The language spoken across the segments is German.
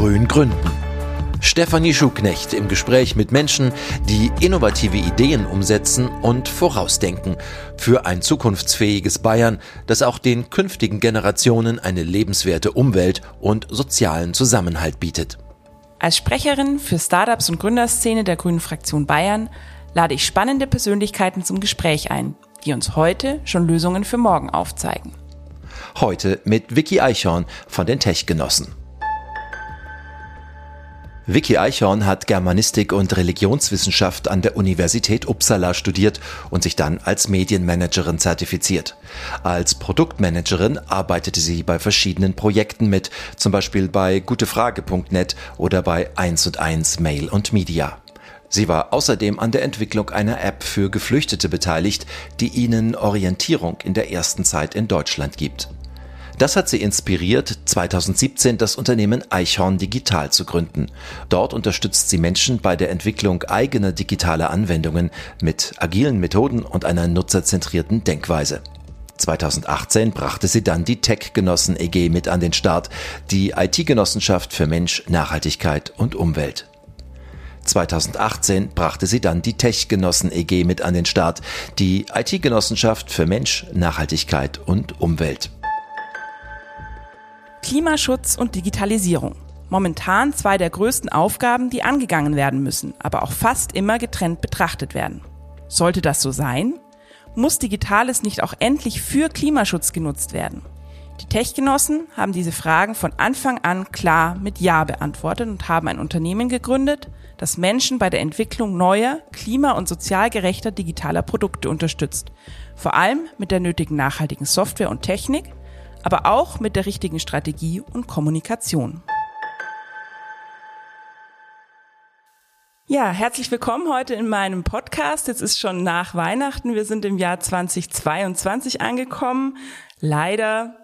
Grün gründen. Stefanie Schuknecht im Gespräch mit Menschen, die innovative Ideen umsetzen und vorausdenken für ein zukunftsfähiges Bayern, das auch den künftigen Generationen eine lebenswerte Umwelt und sozialen Zusammenhalt bietet. Als Sprecherin für Startups und Gründerszene der Grünen Fraktion Bayern lade ich spannende Persönlichkeiten zum Gespräch ein, die uns heute schon Lösungen für morgen aufzeigen. Heute mit Vicky Eichhorn von den Tech-Genossen. Vicky Eichhorn hat Germanistik und Religionswissenschaft an der Universität Uppsala studiert und sich dann als Medienmanagerin zertifiziert. Als Produktmanagerin arbeitete sie bei verschiedenen Projekten mit, zum Beispiel bei gutefrage.net oder bei 1 und 1 Mail und Media. Sie war außerdem an der Entwicklung einer App für Geflüchtete beteiligt, die ihnen Orientierung in der ersten Zeit in Deutschland gibt. Das hat sie inspiriert, 2017 das Unternehmen Eichhorn Digital zu gründen. Dort unterstützt sie Menschen bei der Entwicklung eigener digitaler Anwendungen mit agilen Methoden und einer nutzerzentrierten Denkweise. 2018 brachte sie dann die Tech-Genossen EG mit an den Start, die IT-Genossenschaft für Mensch, Nachhaltigkeit und Umwelt. 2018 brachte sie dann die Tech-Genossen EG mit an den Start, die IT-Genossenschaft für Mensch, Nachhaltigkeit und Umwelt. Klimaschutz und Digitalisierung. Momentan zwei der größten Aufgaben, die angegangen werden müssen, aber auch fast immer getrennt betrachtet werden. Sollte das so sein? Muss Digitales nicht auch endlich für Klimaschutz genutzt werden? Die Tech-Genossen haben diese Fragen von Anfang an klar mit Ja beantwortet und haben ein Unternehmen gegründet, das Menschen bei der Entwicklung neuer, klima- und sozial gerechter digitaler Produkte unterstützt. Vor allem mit der nötigen nachhaltigen Software und Technik, aber auch mit der richtigen Strategie und Kommunikation. Ja, herzlich willkommen heute in meinem Podcast. Jetzt ist schon nach Weihnachten. Wir sind im Jahr 2022 angekommen. Leider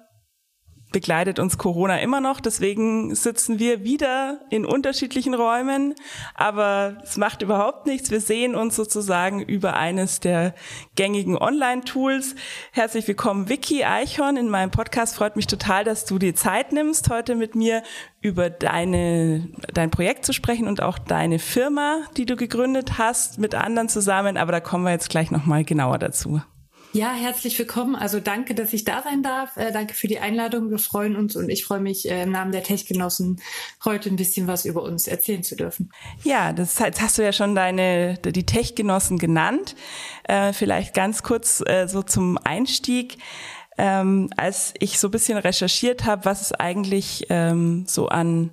begleitet uns Corona immer noch. Deswegen sitzen wir wieder in unterschiedlichen Räumen. Aber es macht überhaupt nichts. Wir sehen uns sozusagen über eines der gängigen Online-Tools. Herzlich willkommen, Vicky Eichhorn. In meinem Podcast freut mich total, dass du dir Zeit nimmst, heute mit mir über deine, dein Projekt zu sprechen und auch deine Firma, die du gegründet hast, mit anderen zusammen. Aber da kommen wir jetzt gleich nochmal genauer dazu. Ja, herzlich willkommen. Also danke, dass ich da sein darf. Äh, danke für die Einladung. Wir freuen uns und ich freue mich äh, im Namen der Tech-Genossen heute ein bisschen was über uns erzählen zu dürfen. Ja, das jetzt hast du ja schon deine die Tech-Genossen genannt. Äh, vielleicht ganz kurz äh, so zum Einstieg. Ähm, als ich so ein bisschen recherchiert habe, was es eigentlich ähm, so an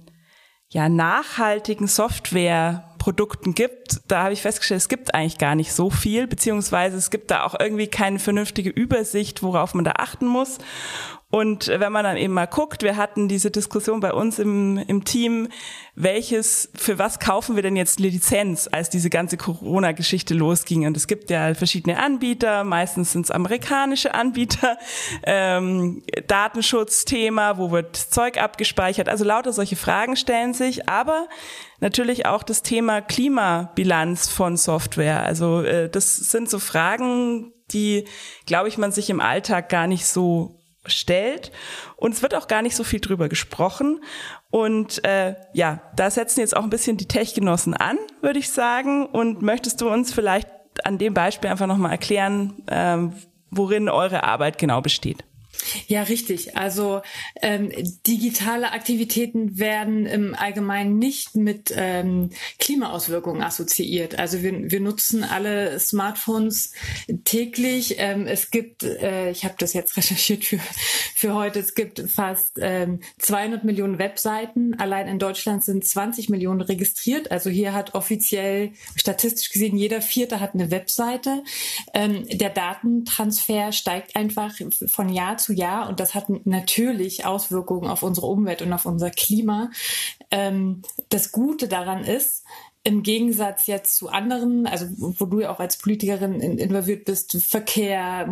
ja nachhaltigen Software Produkten gibt, da habe ich festgestellt, es gibt eigentlich gar nicht so viel, beziehungsweise es gibt da auch irgendwie keine vernünftige Übersicht, worauf man da achten muss. Und wenn man dann eben mal guckt, wir hatten diese Diskussion bei uns im, im Team, welches, für was kaufen wir denn jetzt Lizenz, als diese ganze Corona-Geschichte losging. Und es gibt ja verschiedene Anbieter, meistens sind es amerikanische Anbieter, ähm, Datenschutzthema, wo wird Zeug abgespeichert. Also lauter solche Fragen stellen sich, aber natürlich auch das Thema Klimabilanz von Software. Also äh, das sind so Fragen, die, glaube ich, man sich im Alltag gar nicht so stellt. Und es wird auch gar nicht so viel drüber gesprochen. Und äh, ja, da setzen jetzt auch ein bisschen die Tech-Genossen an, würde ich sagen. Und möchtest du uns vielleicht an dem Beispiel einfach nochmal erklären, äh, worin eure Arbeit genau besteht? Ja, richtig. Also ähm, digitale Aktivitäten werden im Allgemeinen nicht mit ähm, Klimaauswirkungen assoziiert. Also wir, wir nutzen alle Smartphones täglich. Ähm, es gibt, äh, ich habe das jetzt recherchiert für, für heute, es gibt fast ähm, 200 Millionen Webseiten. Allein in Deutschland sind 20 Millionen registriert. Also hier hat offiziell, statistisch gesehen, jeder Vierte hat eine Webseite. Ähm, der Datentransfer steigt einfach von Jahr zu Jahr und das hat natürlich Auswirkungen auf unsere Umwelt und auf unser Klima. Ähm, das Gute daran ist, im Gegensatz jetzt zu anderen, also wo du ja auch als Politikerin involviert bist, Verkehr,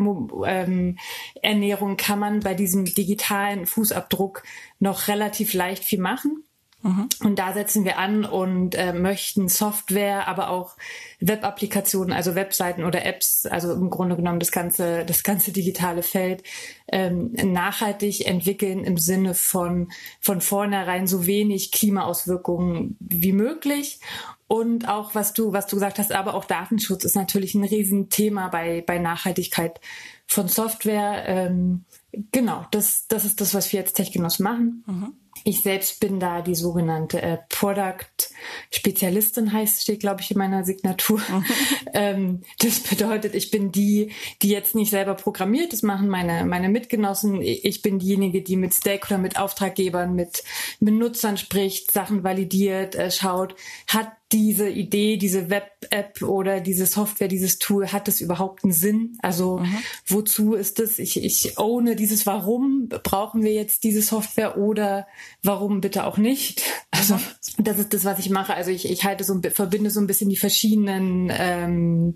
ähm, Ernährung, kann man bei diesem digitalen Fußabdruck noch relativ leicht viel machen. Mhm. Und da setzen wir an und äh, möchten Software, aber auch Web-Applikationen, also Webseiten oder Apps, also im Grunde genommen das ganze, das ganze digitale Feld ähm, nachhaltig entwickeln im Sinne von von vornherein so wenig Klimaauswirkungen wie möglich und auch was du was du gesagt hast, aber auch Datenschutz ist natürlich ein Riesenthema bei bei Nachhaltigkeit von Software. Ähm, genau, das das ist das, was wir jetzt Techgenuss machen. Mhm. Ich selbst bin da die sogenannte äh, Product-Spezialistin, heißt, steht, glaube ich, in meiner Signatur. Mhm. ähm, das bedeutet, ich bin die, die jetzt nicht selber programmiert, das machen meine, meine Mitgenossen. Ich bin diejenige, die mit Stakeholder, mit Auftraggebern, mit, mit Nutzern spricht, Sachen validiert, äh, schaut, hat diese Idee, diese Web-App oder diese Software, dieses Tool, hat es überhaupt einen Sinn? Also mhm. wozu ist es? Ich, ich ohne dieses Warum brauchen wir jetzt diese Software oder warum bitte auch nicht? Also mhm. das ist das, was ich mache. Also ich, ich halte so verbinde so ein bisschen die verschiedenen ähm,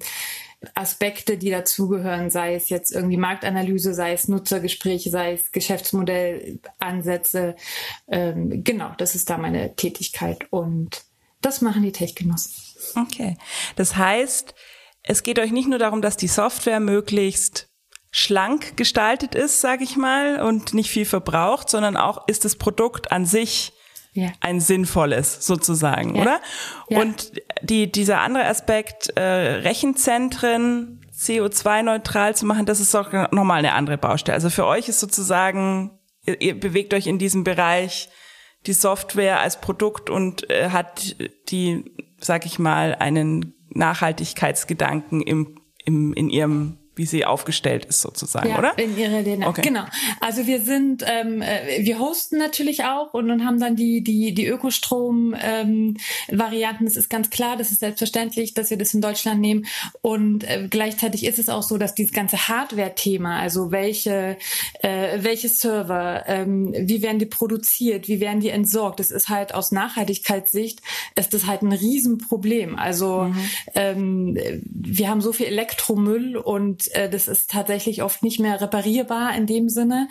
Aspekte, die dazugehören, sei es jetzt irgendwie Marktanalyse, sei es Nutzergespräche, sei es Geschäftsmodellansätze. Ähm, genau, das ist da meine Tätigkeit und das machen die Tech-Genossen. Okay. Das heißt, es geht euch nicht nur darum, dass die Software möglichst schlank gestaltet ist, sage ich mal, und nicht viel verbraucht, sondern auch ist das Produkt an sich ja. ein sinnvolles sozusagen, ja. oder? Ja. Und die, dieser andere Aspekt, äh, Rechenzentren CO2-neutral zu machen, das ist auch nochmal eine andere Baustelle. Also für euch ist sozusagen, ihr, ihr bewegt euch in diesem Bereich die Software als Produkt und äh, hat die, sag ich mal, einen Nachhaltigkeitsgedanken im, im, in ihrem wie sie aufgestellt ist sozusagen, ja, oder? In ihrer DNA. Okay. Genau. Also wir sind, ähm, äh, wir hosten natürlich auch und dann haben dann die die die Ökostrom-Varianten. Ähm, das ist ganz klar, das ist selbstverständlich, dass wir das in Deutschland nehmen. Und äh, gleichzeitig ist es auch so, dass dieses ganze Hardware-Thema, also welche äh, welche Server, ähm, wie werden die produziert, wie werden die entsorgt, das ist halt aus Nachhaltigkeitssicht ist das halt ein Riesenproblem. Also mhm. ähm, wir haben so viel Elektromüll und äh, das ist tatsächlich oft nicht mehr reparierbar in dem Sinne.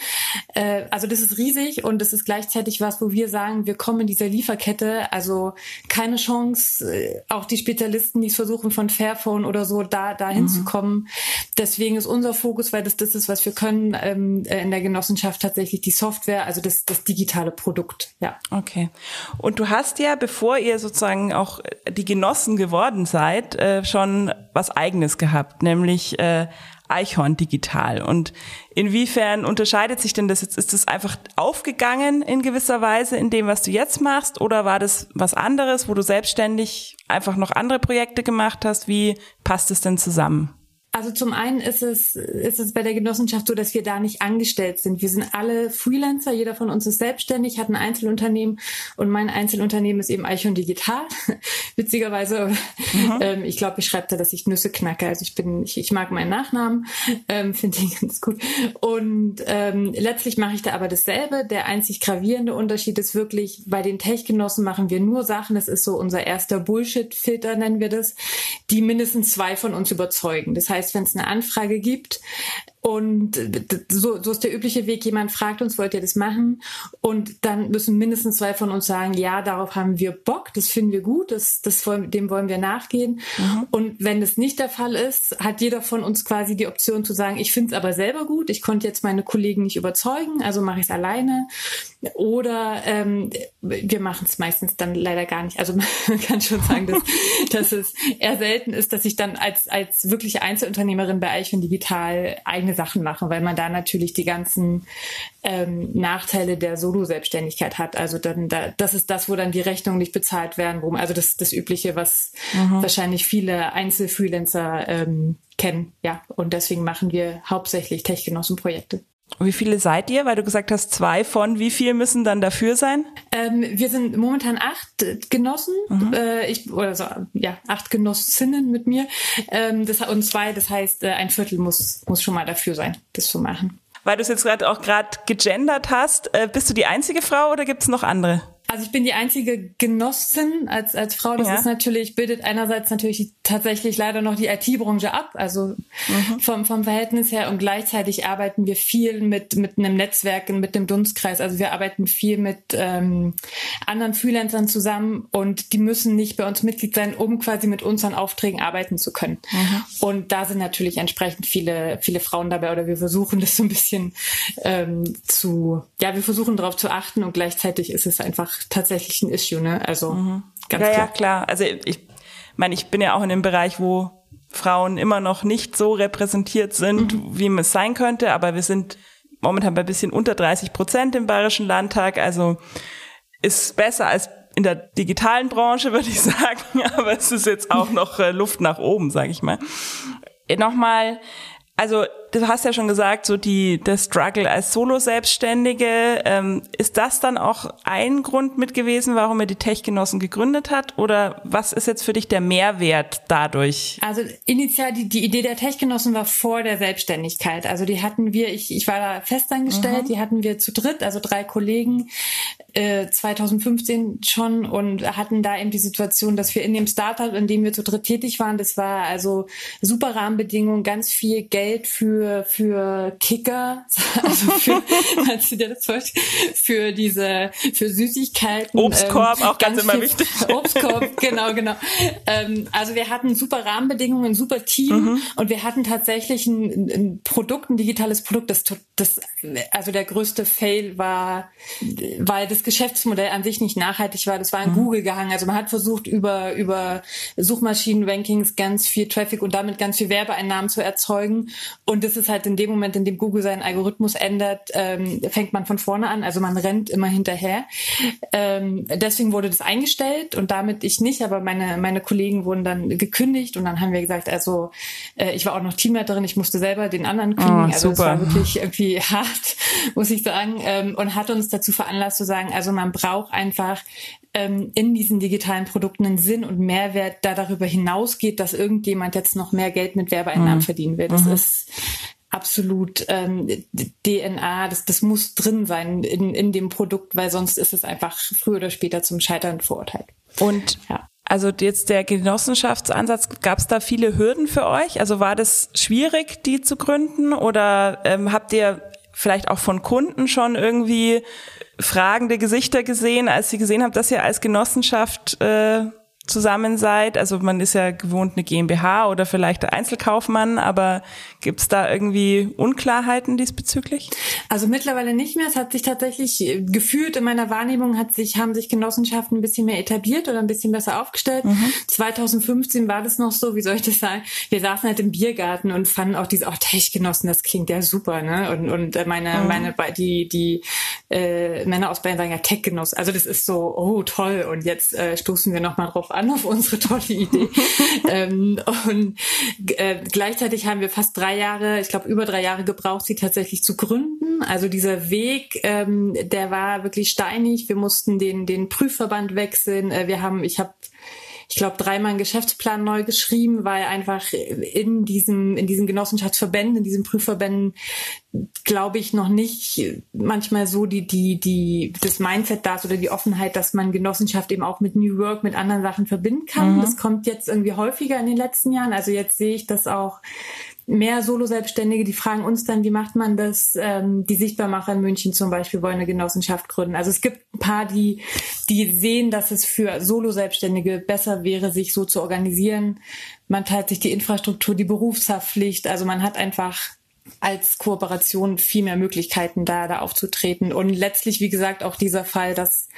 Äh, also das ist riesig und das ist gleichzeitig was, wo wir sagen, wir kommen in dieser Lieferkette, also keine Chance, äh, auch die Spezialisten, die es versuchen von Fairphone oder so, da da hinzukommen. Mhm. Deswegen ist unser Fokus, weil das das ist, was wir können ähm, äh, in der Genossenschaft tatsächlich die Software, also das das digitale Produkt. Ja. Okay. Und du hast ja, bevor ihr sozusagen auch die Genossen geworden seid, äh, schon was Eigenes gehabt, nämlich äh, Eichhorn digital. Und inwiefern unterscheidet sich denn das jetzt? Ist das einfach aufgegangen in gewisser Weise in dem, was du jetzt machst? Oder war das was anderes, wo du selbstständig einfach noch andere Projekte gemacht hast? Wie passt es denn zusammen? Also zum einen ist es, ist es bei der Genossenschaft so, dass wir da nicht angestellt sind. Wir sind alle Freelancer, jeder von uns ist selbstständig, hat ein Einzelunternehmen und mein Einzelunternehmen ist eben Eichhorn Digital. Witzigerweise, mhm. ähm, ich glaube, ich schreibe da, dass ich Nüsse knacke. Also ich bin, ich, ich mag meinen Nachnamen, ähm, finde ich ganz gut. Und ähm, letztlich mache ich da aber dasselbe. Der einzig gravierende Unterschied ist wirklich, bei den Tech-Genossen machen wir nur Sachen, das ist so unser erster Bullshit-Filter, nennen wir das, die mindestens zwei von uns überzeugen. Das heißt, heißt, wenn es eine Anfrage gibt, und so, so ist der übliche Weg, jemand fragt uns, wollt ihr das machen? Und dann müssen mindestens zwei von uns sagen, ja, darauf haben wir Bock, das finden wir gut, das, das wollen, dem wollen wir nachgehen. Mhm. Und wenn das nicht der Fall ist, hat jeder von uns quasi die Option zu sagen, ich finde es aber selber gut, ich konnte jetzt meine Kollegen nicht überzeugen, also mache ich es alleine. Oder ähm, wir machen es meistens dann leider gar nicht. Also man kann schon sagen, dass, dass es eher selten ist, dass ich dann als, als wirkliche Einzelunternehmerin bei Eichhorn Digital eigene Sachen machen, weil man da natürlich die ganzen ähm, Nachteile der Solo-Selbstständigkeit hat. Also dann, da, das ist das, wo dann die Rechnungen nicht bezahlt werden, wo, also das das Übliche, was mhm. wahrscheinlich viele Einzelfreelancer ähm, kennen. Ja, und deswegen machen wir hauptsächlich Techgenossenprojekte. Wie viele seid ihr? Weil du gesagt hast, zwei von wie viel müssen dann dafür sein? Ähm, wir sind momentan acht Genossen, mhm. äh, ich, oder so, ja, acht Genossinnen mit mir. Ähm, das, und zwei, das heißt, äh, ein Viertel muss, muss schon mal dafür sein, das zu machen. Weil du es jetzt gerade auch gerade gegendert hast, äh, bist du die einzige Frau oder gibt es noch andere? Also ich bin die einzige Genossin als, als Frau. Das ja. ist natürlich, bildet einerseits natürlich tatsächlich leider noch die IT-Branche ab, also mhm. vom, vom Verhältnis her. Und gleichzeitig arbeiten wir viel mit, mit einem Netzwerk, mit dem Dunstkreis. Also wir arbeiten viel mit ähm, anderen Freelancern zusammen und die müssen nicht bei uns Mitglied sein, um quasi mit unseren Aufträgen arbeiten zu können. Mhm. Und da sind natürlich entsprechend viele, viele Frauen dabei oder wir versuchen das so ein bisschen ähm, zu, ja, wir versuchen darauf zu achten und gleichzeitig ist es einfach tatsächlich ein Issue, ne? Also mhm. ganz ja, klar. Ja, klar. Also ich meine, ich bin ja auch in dem Bereich, wo Frauen immer noch nicht so repräsentiert sind, mhm. wie es sein könnte, aber wir sind momentan bei ein bisschen unter 30 Prozent im Bayerischen Landtag, also ist besser als in der digitalen Branche, würde ich sagen, aber es ist jetzt auch noch äh, Luft nach oben, sage ich mal. Nochmal, also du hast ja schon gesagt, so die der Struggle als Solo-Selbstständige, ähm, ist das dann auch ein Grund mit gewesen, warum er die Tech-Genossen gegründet hat? Oder was ist jetzt für dich der Mehrwert dadurch? Also initial die, die Idee der Tech-Genossen war vor der Selbstständigkeit. Also die hatten wir, ich, ich war da festangestellt, mhm. die hatten wir zu dritt, also drei Kollegen, äh, 2015 schon und hatten da eben die Situation, dass wir in dem Startup, in dem wir zu dritt tätig waren, das war also super Rahmenbedingungen, ganz viel Geld für für, für Kicker, also für, kannst du dir das vorstellen, für diese, für Süßigkeiten. Obstkorb, ähm, auch ganz, ganz immer wichtig. Obstkorb, genau, genau. Ähm, also wir hatten super Rahmenbedingungen, ein super Team mhm. und wir hatten tatsächlich ein, ein Produkt, ein digitales Produkt, das, das, also der größte Fail war, weil das Geschäftsmodell an sich nicht nachhaltig war. Das war in mhm. Google gehangen. Also man hat versucht, über, über Suchmaschinen-Rankings ganz viel Traffic und damit ganz viel Werbeeinnahmen zu erzeugen. Und das ist halt in dem Moment, in dem Google seinen Algorithmus ändert, ähm, fängt man von vorne an. Also man rennt immer hinterher. Ähm, deswegen wurde das eingestellt und damit ich nicht, aber meine, meine Kollegen wurden dann gekündigt und dann haben wir gesagt, also äh, ich war auch noch Teamleiterin, ich musste selber den anderen kündigen. Oh, also es war wirklich irgendwie hart, muss ich sagen. Ähm, und hat uns dazu veranlasst zu sagen, also man braucht einfach ähm, in diesen digitalen Produkten einen Sinn und Mehrwert, da darüber hinausgeht, dass irgendjemand jetzt noch mehr Geld mit Werbeeinnahmen mhm. verdienen will. Das mhm. ist absolut ähm, DNA, das, das muss drin sein in, in dem Produkt, weil sonst ist es einfach früher oder später zum Scheitern verurteilt. Und ja. Also jetzt der Genossenschaftsansatz, gab es da viele Hürden für euch? Also war das schwierig, die zu gründen? Oder ähm, habt ihr vielleicht auch von Kunden schon irgendwie fragende Gesichter gesehen, als sie gesehen haben, dass ihr als Genossenschaft äh, zusammen seid? Also man ist ja gewohnt eine GmbH oder vielleicht Einzelkaufmann, aber gibt es da irgendwie Unklarheiten diesbezüglich? Also mittlerweile nicht mehr. Es hat sich tatsächlich gefühlt in meiner Wahrnehmung hat sich haben sich Genossenschaften ein bisschen mehr etabliert oder ein bisschen besser aufgestellt. Mhm. 2015 war das noch so, wie soll ich das sagen? Wir saßen halt im Biergarten und fanden auch diese oh, Tech-Genossen, das klingt ja super, ne? Und und äh, meine mhm. meine die die äh, Männer aus Bayern sagen ja Tech-Genossen. Also das ist so oh toll und jetzt äh, stoßen wir noch mal drauf an auf unsere tolle Idee. ähm, und äh, gleichzeitig haben wir fast drei Jahre, ich glaube über drei Jahre gebraucht, sie tatsächlich zu gründen. Also dieser Weg, ähm, der war wirklich steinig. Wir mussten den den Prüfverband wechseln. Äh, wir haben, ich habe ich glaube, dreimal einen Geschäftsplan neu geschrieben, weil einfach in diesem, in diesen Genossenschaftsverbänden, in diesen Prüfverbänden, glaube ich, noch nicht manchmal so die, die, die, das Mindset da ist oder die Offenheit, dass man Genossenschaft eben auch mit New Work, mit anderen Sachen verbinden kann. Mhm. Das kommt jetzt irgendwie häufiger in den letzten Jahren. Also jetzt sehe ich das auch mehr Solo-Selbstständige, die fragen uns dann, wie macht man das? Ähm, die Sichtbarmacher in München zum Beispiel wollen eine Genossenschaft gründen. Also es gibt ein paar, die, die sehen, dass es für Solo-Selbstständige besser wäre, sich so zu organisieren. Man teilt sich die Infrastruktur, die Berufshaftpflicht. Also man hat einfach als Kooperation viel mehr Möglichkeiten da, da aufzutreten. Und letztlich, wie gesagt, auch dieser Fall, dass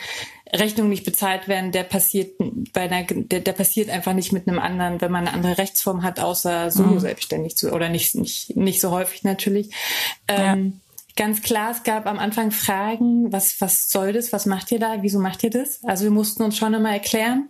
Rechnungen nicht bezahlt werden, der passiert bei einer, der, der passiert einfach nicht mit einem anderen, wenn man eine andere Rechtsform hat, außer solo mhm. selbstständig zu, oder nicht, nicht, nicht so häufig natürlich. Ähm, ja. Ganz klar, es gab am Anfang Fragen, was, was soll das, was macht ihr da, wieso macht ihr das? Also wir mussten uns schon immer erklären.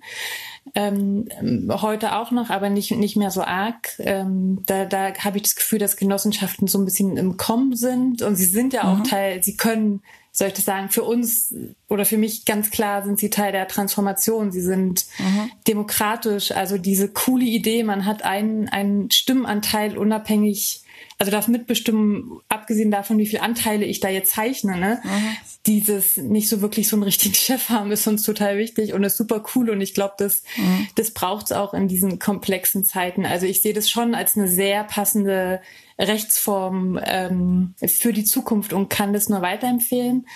Ähm, heute auch noch, aber nicht, nicht mehr so arg. Ähm, da da habe ich das Gefühl, dass Genossenschaften so ein bisschen im Kommen sind und sie sind ja auch mhm. Teil, sie können soll ich das sagen, für uns oder für mich ganz klar sind sie Teil der Transformation. Sie sind mhm. demokratisch. Also diese coole Idee, man hat einen, einen Stimmenanteil unabhängig, also darf mitbestimmen, ab abgesehen davon, wie viele Anteile ich da jetzt zeichne, ne, mhm. dieses nicht so wirklich so einen richtigen Chef haben, ist uns total wichtig und ist super cool. Und ich glaube, das, mhm. das braucht es auch in diesen komplexen Zeiten. Also ich sehe das schon als eine sehr passende Rechtsform ähm, für die Zukunft und kann das nur weiterempfehlen.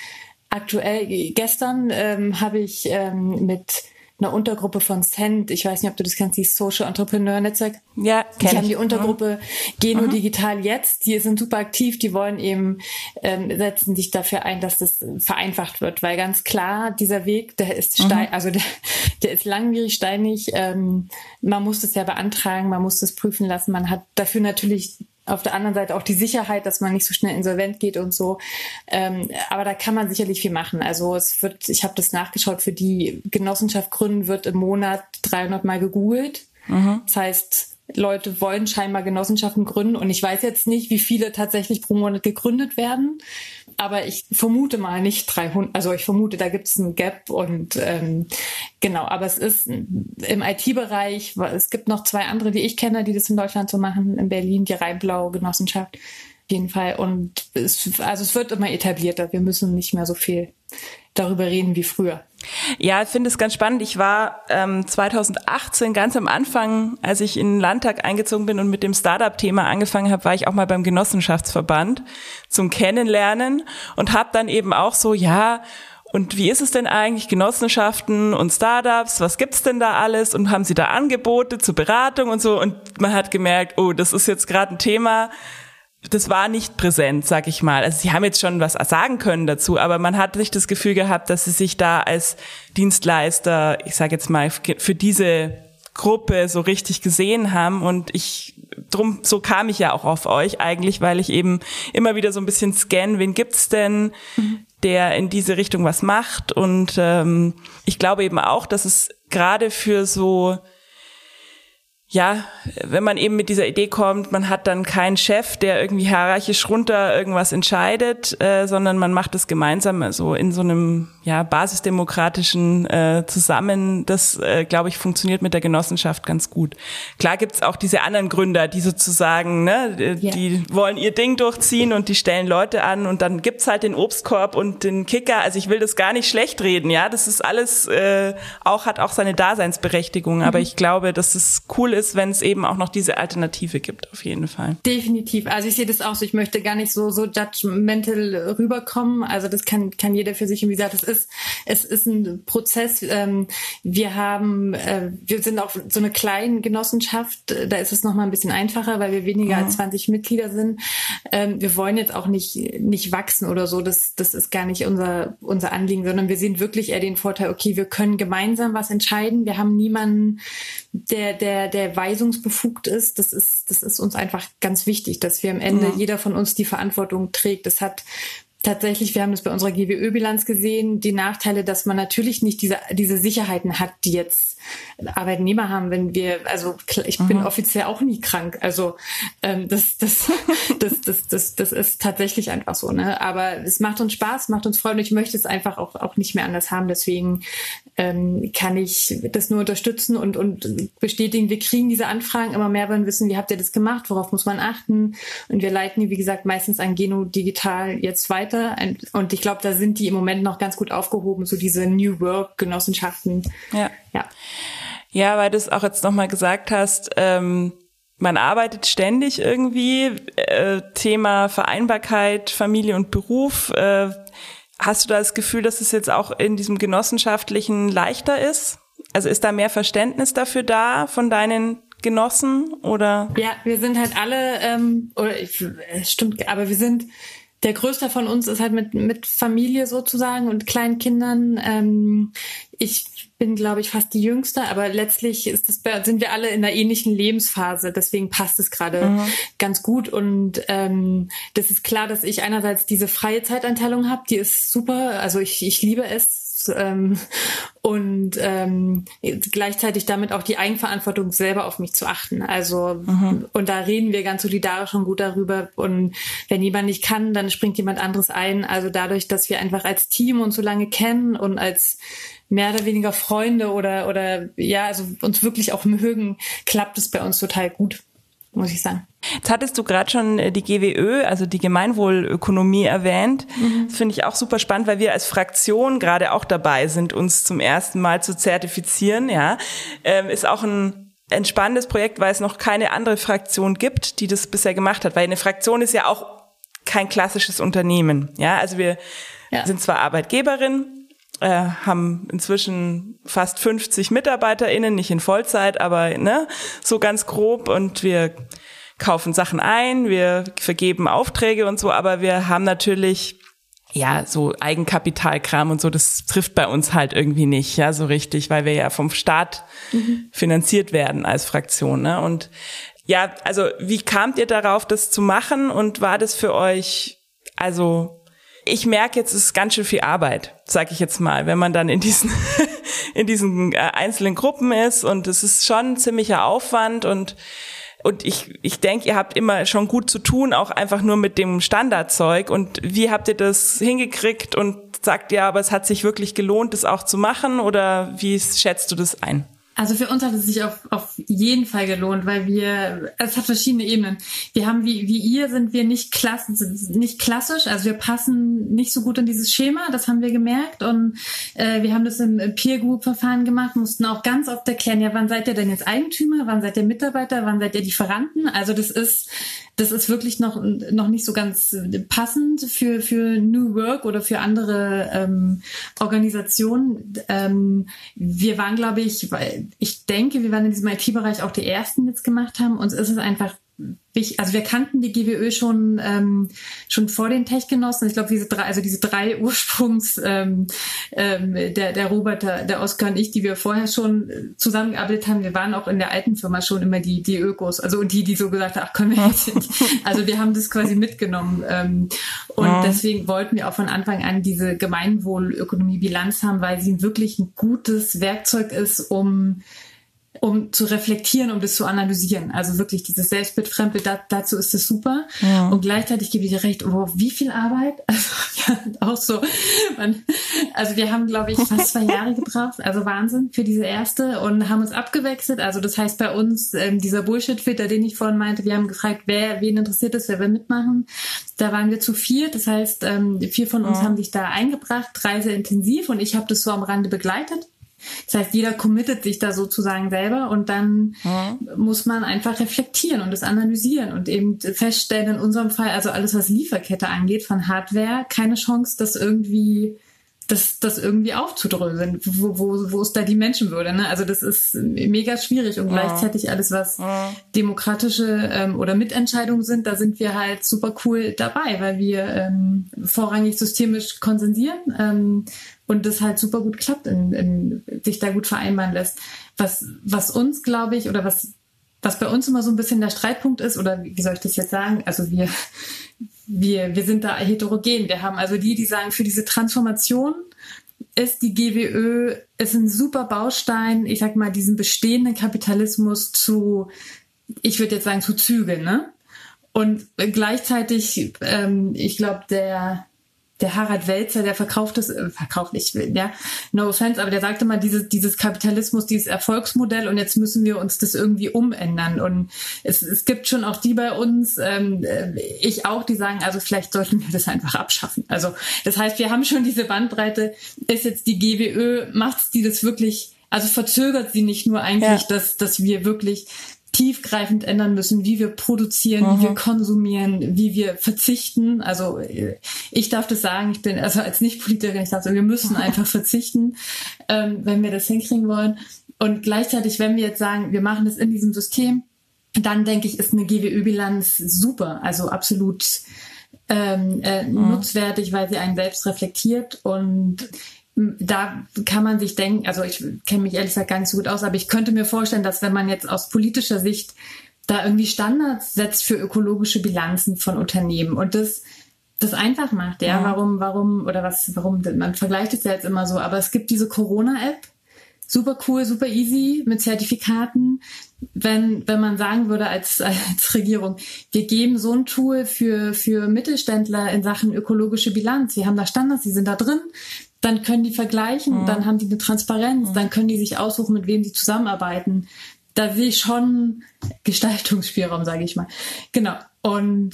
Aktuell, gestern ähm, habe ich ähm, mit einer Untergruppe von Cent. Ich weiß nicht, ob du das kennst, die Social Entrepreneur Netzwerk. Ja, kenn Die haben die Untergruppe mhm. Geno mhm. Digital jetzt. Die sind super aktiv. Die wollen eben ähm, setzen sich dafür ein, dass das vereinfacht wird, weil ganz klar dieser Weg, der ist mhm. also der, der ist langwierig, steinig. Ähm, man muss das ja beantragen, man muss das prüfen lassen. Man hat dafür natürlich auf der anderen Seite auch die Sicherheit, dass man nicht so schnell insolvent geht und so. Ähm, aber da kann man sicherlich viel machen. Also es wird, ich habe das nachgeschaut, für die Genossenschaft gründen wird im Monat 300 Mal gegoogelt. Mhm. Das heißt, Leute wollen scheinbar Genossenschaften gründen und ich weiß jetzt nicht, wie viele tatsächlich pro Monat gegründet werden, aber ich vermute mal nicht 300, also ich vermute, da gibt es einen Gap und ähm, genau, aber es ist im IT-Bereich, es gibt noch zwei andere, die ich kenne, die das in Deutschland so machen, in Berlin, die Rheinblau Genossenschaft jeden Fall. Und es, also es wird immer etablierter. Wir müssen nicht mehr so viel darüber reden wie früher. Ja, ich finde es ganz spannend. Ich war ähm, 2018 ganz am Anfang, als ich in den Landtag eingezogen bin und mit dem Startup-Thema angefangen habe, war ich auch mal beim Genossenschaftsverband zum Kennenlernen und habe dann eben auch so, ja, und wie ist es denn eigentlich, Genossenschaften und Startups, was gibt's denn da alles und haben sie da Angebote zur Beratung und so und man hat gemerkt, oh, das ist jetzt gerade ein Thema, das war nicht präsent, sag ich mal. Also sie haben jetzt schon was sagen können dazu, aber man hat nicht das Gefühl gehabt, dass sie sich da als Dienstleister, ich sage jetzt mal, für diese Gruppe so richtig gesehen haben und ich drum so kam ich ja auch auf euch eigentlich, weil ich eben immer wieder so ein bisschen scanne, wen gibt's denn, der in diese Richtung was macht und ähm, ich glaube eben auch, dass es gerade für so ja, wenn man eben mit dieser Idee kommt, man hat dann keinen Chef, der irgendwie hierarchisch runter irgendwas entscheidet, äh, sondern man macht es gemeinsam, also in so einem ja basisdemokratischen äh, Zusammen. Das, äh, glaube ich, funktioniert mit der Genossenschaft ganz gut. Klar gibt's auch diese anderen Gründer, die sozusagen, ne, die, die wollen ihr Ding durchziehen und die stellen Leute an und dann gibt's halt den Obstkorb und den Kicker. Also ich will das gar nicht schlecht reden, ja, das ist alles äh, auch hat auch seine Daseinsberechtigung, mhm. aber ich glaube, dass es cool ist ist, wenn es eben auch noch diese Alternative gibt, auf jeden Fall. Definitiv. Also ich sehe das auch so. Ich möchte gar nicht so, so judgmental rüberkommen. Also das kann, kann jeder für sich. Und wie gesagt, es ist, es ist ein Prozess. Ähm, wir haben, äh, wir sind auch so eine kleine Genossenschaft. Da ist es nochmal ein bisschen einfacher, weil wir weniger mhm. als 20 Mitglieder sind. Ähm, wir wollen jetzt auch nicht, nicht wachsen oder so. Das, das ist gar nicht unser, unser Anliegen, sondern wir sehen wirklich eher den Vorteil, okay, wir können gemeinsam was entscheiden. Wir haben niemanden, der, der, der weisungsbefugt ist. Das ist, das ist uns einfach ganz wichtig, dass wir am Ende ja. jeder von uns die Verantwortung trägt. Das hat tatsächlich, wir haben das bei unserer GWÖ-Bilanz gesehen, die Nachteile, dass man natürlich nicht diese, diese Sicherheiten hat, die jetzt Arbeitnehmer haben, wenn wir, also ich bin mhm. offiziell auch nie krank. Also ähm, das, das, das, das, das, das ist tatsächlich einfach so, ne? Aber es macht uns Spaß, macht uns Freude und ich möchte es einfach auch, auch nicht mehr anders haben. Deswegen ähm, kann ich das nur unterstützen und, und bestätigen, wir kriegen diese Anfragen immer mehr, wollen wissen, wie habt ihr das gemacht, worauf muss man achten? Und wir leiten die, wie gesagt, meistens an Geno Digital jetzt weiter. Und ich glaube, da sind die im Moment noch ganz gut aufgehoben, so diese New Work Genossenschaften. Ja. Ja. Ja, weil du es auch jetzt nochmal gesagt hast, ähm, man arbeitet ständig irgendwie, äh, Thema Vereinbarkeit, Familie und Beruf. Äh, hast du da das Gefühl, dass es jetzt auch in diesem genossenschaftlichen leichter ist? Also ist da mehr Verständnis dafür da von deinen Genossen oder? Ja, wir sind halt alle, ähm, oder ich, stimmt, aber wir sind der größte von uns ist halt mit, mit Familie sozusagen und kleinen Kindern. Ähm, ich bin, glaube ich, fast die Jüngste, aber letztlich ist das, sind wir alle in einer ähnlichen Lebensphase. Deswegen passt es gerade mhm. ganz gut. Und ähm, das ist klar, dass ich einerseits diese freie Zeiteinteilung habe, die ist super. Also ich, ich liebe es, ähm, und ähm, gleichzeitig damit auch die Eigenverantwortung selber auf mich zu achten. Also mhm. und da reden wir ganz solidarisch und gut darüber. Und wenn jemand nicht kann, dann springt jemand anderes ein. Also dadurch, dass wir einfach als Team uns so lange kennen und als mehr oder weniger Freunde oder oder ja, also uns wirklich auch mögen, klappt es bei uns total gut. Muss ich sagen. Jetzt hattest du gerade schon äh, die GWÖ, also die Gemeinwohlökonomie erwähnt. Mhm. Das finde ich auch super spannend, weil wir als Fraktion gerade auch dabei sind, uns zum ersten Mal zu zertifizieren. Ja, ähm, ist auch ein entspannendes Projekt, weil es noch keine andere Fraktion gibt, die das bisher gemacht hat. Weil eine Fraktion ist ja auch kein klassisches Unternehmen. Ja, also wir ja. sind zwar Arbeitgeberin, äh, haben inzwischen fast 50 MitarbeiterInnen, nicht in Vollzeit, aber ne, so ganz grob und wir kaufen Sachen ein, wir vergeben Aufträge und so, aber wir haben natürlich ja, so Eigenkapitalkram und so, das trifft bei uns halt irgendwie nicht, ja, so richtig, weil wir ja vom Staat mhm. finanziert werden als Fraktion, ne? Und ja, also wie kamt ihr darauf, das zu machen und war das für euch, also ich merke jetzt, es ist ganz schön viel Arbeit, sag ich jetzt mal, wenn man dann in diesen in diesen äh, einzelnen Gruppen ist und es ist schon ziemlicher Aufwand und und ich, ich denke, ihr habt immer schon gut zu tun, auch einfach nur mit dem Standardzeug. Und wie habt ihr das hingekriegt und sagt ja, aber es hat sich wirklich gelohnt, das auch zu machen? Oder wie schätzt du das ein? Also für uns hat es sich auf, auf jeden Fall gelohnt, weil wir, es hat verschiedene Ebenen. Wir haben, wie, wie ihr, sind wir nicht, klass, nicht klassisch, also wir passen nicht so gut in dieses Schema, das haben wir gemerkt und äh, wir haben das im Peer Group Verfahren gemacht, mussten auch ganz oft erklären, ja, wann seid ihr denn jetzt Eigentümer, wann seid ihr Mitarbeiter, wann seid ihr Lieferanten? Also das ist, das ist wirklich noch, noch nicht so ganz passend für, für New Work oder für andere ähm, Organisationen. Ähm, wir waren, glaube ich, weil ich denke, wir waren in diesem IT-Bereich auch die ersten, die es gemacht haben. Uns ist es einfach also wir kannten die GWÖ schon ähm, schon vor den Tech-Genossen. Ich glaube, diese drei, also diese drei Ursprungs, ähm, ähm, der der Robert, der, der Oskar und ich, die wir vorher schon zusammengearbeitet haben, wir waren auch in der alten Firma schon immer die die Ökos, also und die, die so gesagt haben, ach können wir jetzt nicht. Also wir haben das quasi mitgenommen ähm, und ja. deswegen wollten wir auch von Anfang an diese Gemeinwohlökonomie-Bilanz haben, weil sie wirklich ein gutes Werkzeug ist, um um zu reflektieren, um das zu analysieren. Also wirklich dieses Selbstbild, Fremdbild, da, dazu ist es super. Ja. Und gleichzeitig gebe ich dir recht, oh, wie viel Arbeit? Also ja, auch so. Man, also wir haben, glaube ich, fast zwei Jahre gebraucht. Also Wahnsinn für diese erste und haben uns abgewechselt. Also das heißt bei uns, ähm, dieser Bullshit-Filter, den ich vorhin meinte, wir haben gefragt, wer, wen interessiert es, wer will mitmachen. Da waren wir zu vier. Das heißt, ähm, vier von uns ja. haben sich da eingebracht, drei sehr intensiv und ich habe das so am Rande begleitet. Das heißt, jeder committet sich da sozusagen selber und dann mhm. muss man einfach reflektieren und es analysieren und eben feststellen, in unserem Fall, also alles, was Lieferkette angeht von Hardware, keine Chance, das irgendwie das, das irgendwie aufzudröseln. Wo, wo, wo ist da die Menschenwürde? Ne? Also das ist mega schwierig und ja. gleichzeitig alles, was ja. demokratische ähm, oder Mitentscheidungen sind, da sind wir halt super cool dabei, weil wir ähm, vorrangig systemisch konsensieren ähm, und das halt super gut klappt, in, in, sich da gut vereinbaren lässt. Was, was uns, glaube ich, oder was, was bei uns immer so ein bisschen der Streitpunkt ist, oder wie soll ich das jetzt sagen? Also wir, wir, wir sind da heterogen. Wir haben also die, die sagen, für diese Transformation ist die GWÖ, ist ein super Baustein, ich sag mal, diesen bestehenden Kapitalismus zu, ich würde jetzt sagen, zu zügeln, ne? Und gleichzeitig, ähm, ich glaube, der der Harald Welzer, der verkauft es, äh, verkauft nicht, ja, no offense, aber der sagte mal, dieses, dieses Kapitalismus, dieses Erfolgsmodell und jetzt müssen wir uns das irgendwie umändern. Und es, es gibt schon auch die bei uns, ähm, äh, ich auch, die sagen, also vielleicht sollten wir das einfach abschaffen. Also das heißt, wir haben schon diese Bandbreite, ist jetzt die GWÖ, macht die das wirklich, also verzögert sie nicht nur eigentlich, ja. dass, dass wir wirklich tiefgreifend ändern müssen, wie wir produzieren, mhm. wie wir konsumieren, wie wir verzichten. Also ich darf das sagen, ich bin also als Nicht-Politikerin, ich sage, wir müssen einfach verzichten, ähm, wenn wir das hinkriegen wollen. Und gleichzeitig, wenn wir jetzt sagen, wir machen das in diesem System, dann denke ich, ist eine GWÖ-Bilanz super, also absolut ähm, äh, mhm. nutzwertig, weil sie einen selbst reflektiert und da kann man sich denken, also ich kenne mich ehrlich gesagt gar nicht so gut aus, aber ich könnte mir vorstellen, dass wenn man jetzt aus politischer Sicht da irgendwie Standards setzt für ökologische Bilanzen von Unternehmen und das das einfach macht, ja, ja. warum, warum, oder was, warum, man vergleicht es ja jetzt immer so, aber es gibt diese Corona-App, super cool, super easy mit Zertifikaten. Wenn, wenn man sagen würde als, als Regierung, wir geben so ein Tool für, für Mittelständler in Sachen ökologische Bilanz. Wir haben da Standards, die sind da drin dann können die vergleichen, mhm. dann haben die eine Transparenz, mhm. dann können die sich aussuchen, mit wem sie zusammenarbeiten. da sehe ich schon Gestaltungsspielraum, sage ich mal. Genau. Und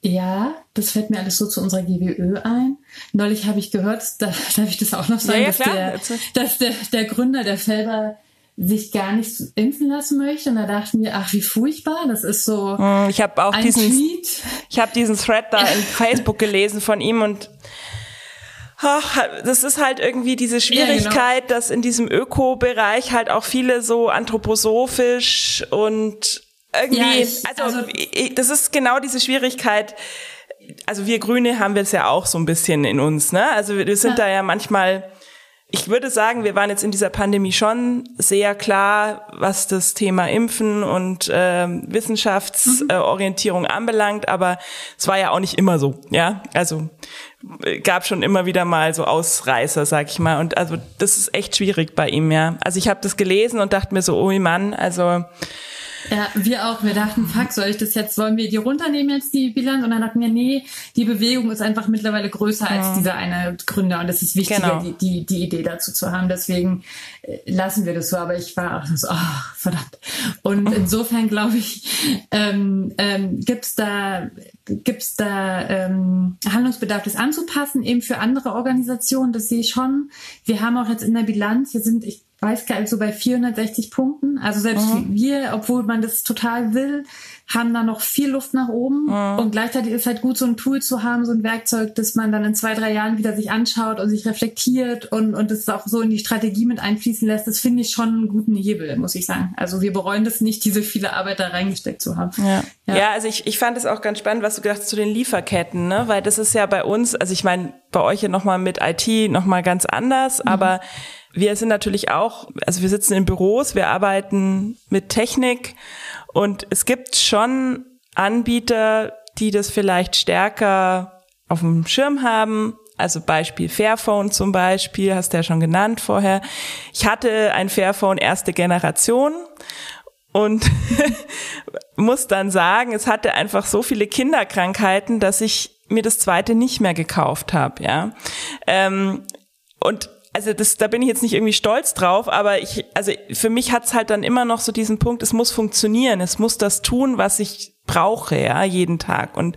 ja, das fällt mir alles so zu unserer GWÖ ein. Neulich habe ich gehört, da darf ich das auch noch sagen, ja, ja, dass, der, dass der, der Gründer der Felber sich gar nicht impfen lassen möchte. Und da dachten wir, ach, wie furchtbar, das ist so. Hm, ich habe auch diesen, Tweet. ich habe diesen Thread da in Facebook gelesen von ihm und ach, das ist halt irgendwie diese Schwierigkeit, ja, genau. dass in diesem Öko-Bereich halt auch viele so anthroposophisch und irgendwie, ja, ich, also, also ich, das ist genau diese Schwierigkeit. Also wir Grüne haben wir es ja auch so ein bisschen in uns, ne? Also wir sind ja. da ja manchmal ich würde sagen, wir waren jetzt in dieser Pandemie schon sehr klar, was das Thema Impfen und äh, Wissenschaftsorientierung mhm. anbelangt, aber es war ja auch nicht immer so, ja. Also äh, gab schon immer wieder mal so Ausreißer, sag ich mal. Und also das ist echt schwierig bei ihm, ja. Also ich habe das gelesen und dachte mir so, oh Mann, also ja, wir auch. Wir dachten, fuck, soll ich das jetzt, wollen wir die runternehmen jetzt, die Bilanz? Und dann dachten wir, nee, die Bewegung ist einfach mittlerweile größer als dieser eine Gründer und es ist wichtiger, genau. die, die, die Idee dazu zu haben. Deswegen äh, lassen wir das so. Aber ich war auch so, ach, verdammt. Und insofern glaube ich, ähm, ähm, gibt's da gibt's da ähm, Handlungsbedarf, das anzupassen, eben für andere Organisationen. Das sehe ich schon. Wir haben auch jetzt in der Bilanz, wir sind, ich weiß gar nicht, so bei 460 Punkten. Also selbst mhm. wir, obwohl man das total will, haben da noch viel Luft nach oben. Mhm. Und gleichzeitig ist halt gut, so ein Tool zu haben, so ein Werkzeug, das man dann in zwei, drei Jahren wieder sich anschaut und sich reflektiert und, und das auch so in die Strategie mit einfließen lässt. Das finde ich schon einen guten Hebel, muss ich sagen. Also wir bereuen das nicht, diese viele Arbeit da reingesteckt zu haben. Ja, ja. ja also ich, ich fand es auch ganz spannend, was du gesagt hast zu den Lieferketten, ne? Weil das ist ja bei uns, also ich meine, bei euch ja nochmal mit IT nochmal ganz anders, mhm. aber wir sind natürlich auch, also wir sitzen in Büros, wir arbeiten mit Technik und es gibt schon Anbieter, die das vielleicht stärker auf dem Schirm haben. Also Beispiel Fairphone zum Beispiel, hast du ja schon genannt vorher. Ich hatte ein Fairphone erste Generation und muss dann sagen, es hatte einfach so viele Kinderkrankheiten, dass ich mir das zweite nicht mehr gekauft habe, ja. Ähm, und also das, da bin ich jetzt nicht irgendwie stolz drauf, aber ich, also für mich hat's halt dann immer noch so diesen Punkt, es muss funktionieren, es muss das tun, was ich brauche, ja, jeden Tag. Und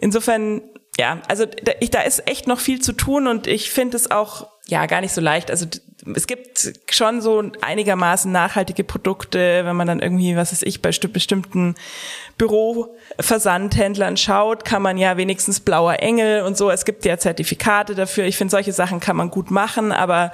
insofern, ja, also da, ich, da ist echt noch viel zu tun und ich finde es auch, ja, gar nicht so leicht. Also es gibt schon so einigermaßen nachhaltige Produkte, wenn man dann irgendwie, was weiß ich, bei bestimmten Büroversandhändlern schaut, kann man ja wenigstens blauer Engel und so. Es gibt ja Zertifikate dafür. Ich finde, solche Sachen kann man gut machen, aber